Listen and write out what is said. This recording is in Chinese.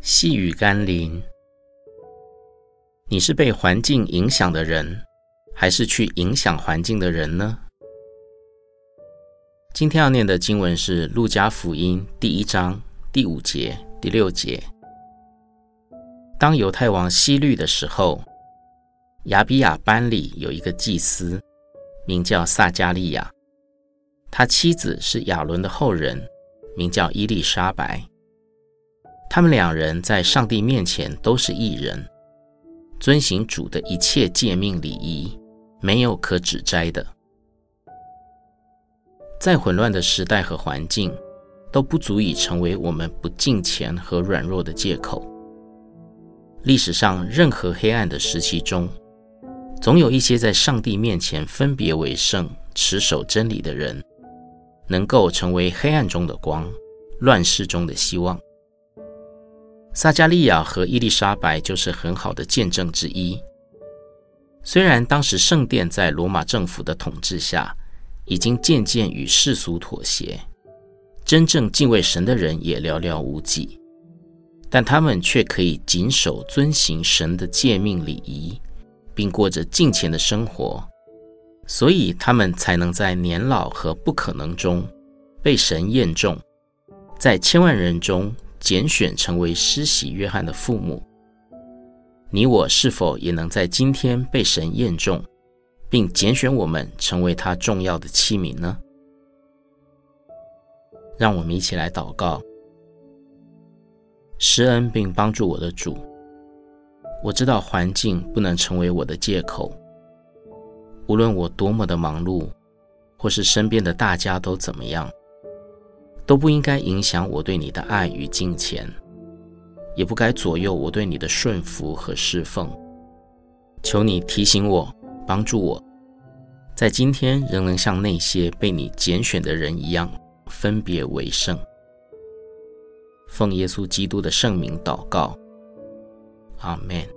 细雨甘霖，你是被环境影响的人，还是去影响环境的人呢？今天要念的经文是《路加福音》第一章第五节、第六节。当犹太王希律的时候，亚比亚班里有一个祭司，名叫撒迦利亚，他妻子是亚伦的后人，名叫伊丽莎白。他们两人在上帝面前都是义人，遵行主的一切诫命礼仪，没有可指摘的。再混乱的时代和环境，都不足以成为我们不敬虔和软弱的借口。历史上任何黑暗的时期中，总有一些在上帝面前分别为圣、持守真理的人，能够成为黑暗中的光，乱世中的希望。撒迦利亚和伊丽莎白就是很好的见证之一。虽然当时圣殿在罗马政府的统治下，已经渐渐与世俗妥协，真正敬畏神的人也寥寥无几，但他们却可以谨守遵行神的诫命礼仪，并过着敬虔的生活，所以他们才能在年老和不可能中被神验中，在千万人中。拣选成为施洗约翰的父母，你我是否也能在今天被神验中，并拣选我们成为他重要的器皿呢？让我们一起来祷告。施恩并帮助我的主，我知道环境不能成为我的借口，无论我多么的忙碌，或是身边的大家都怎么样。都不应该影响我对你的爱与敬虔，也不该左右我对你的顺服和侍奉。求你提醒我，帮助我，在今天仍能像那些被你拣选的人一样，分别为圣。奉耶稣基督的圣名祷告，阿门。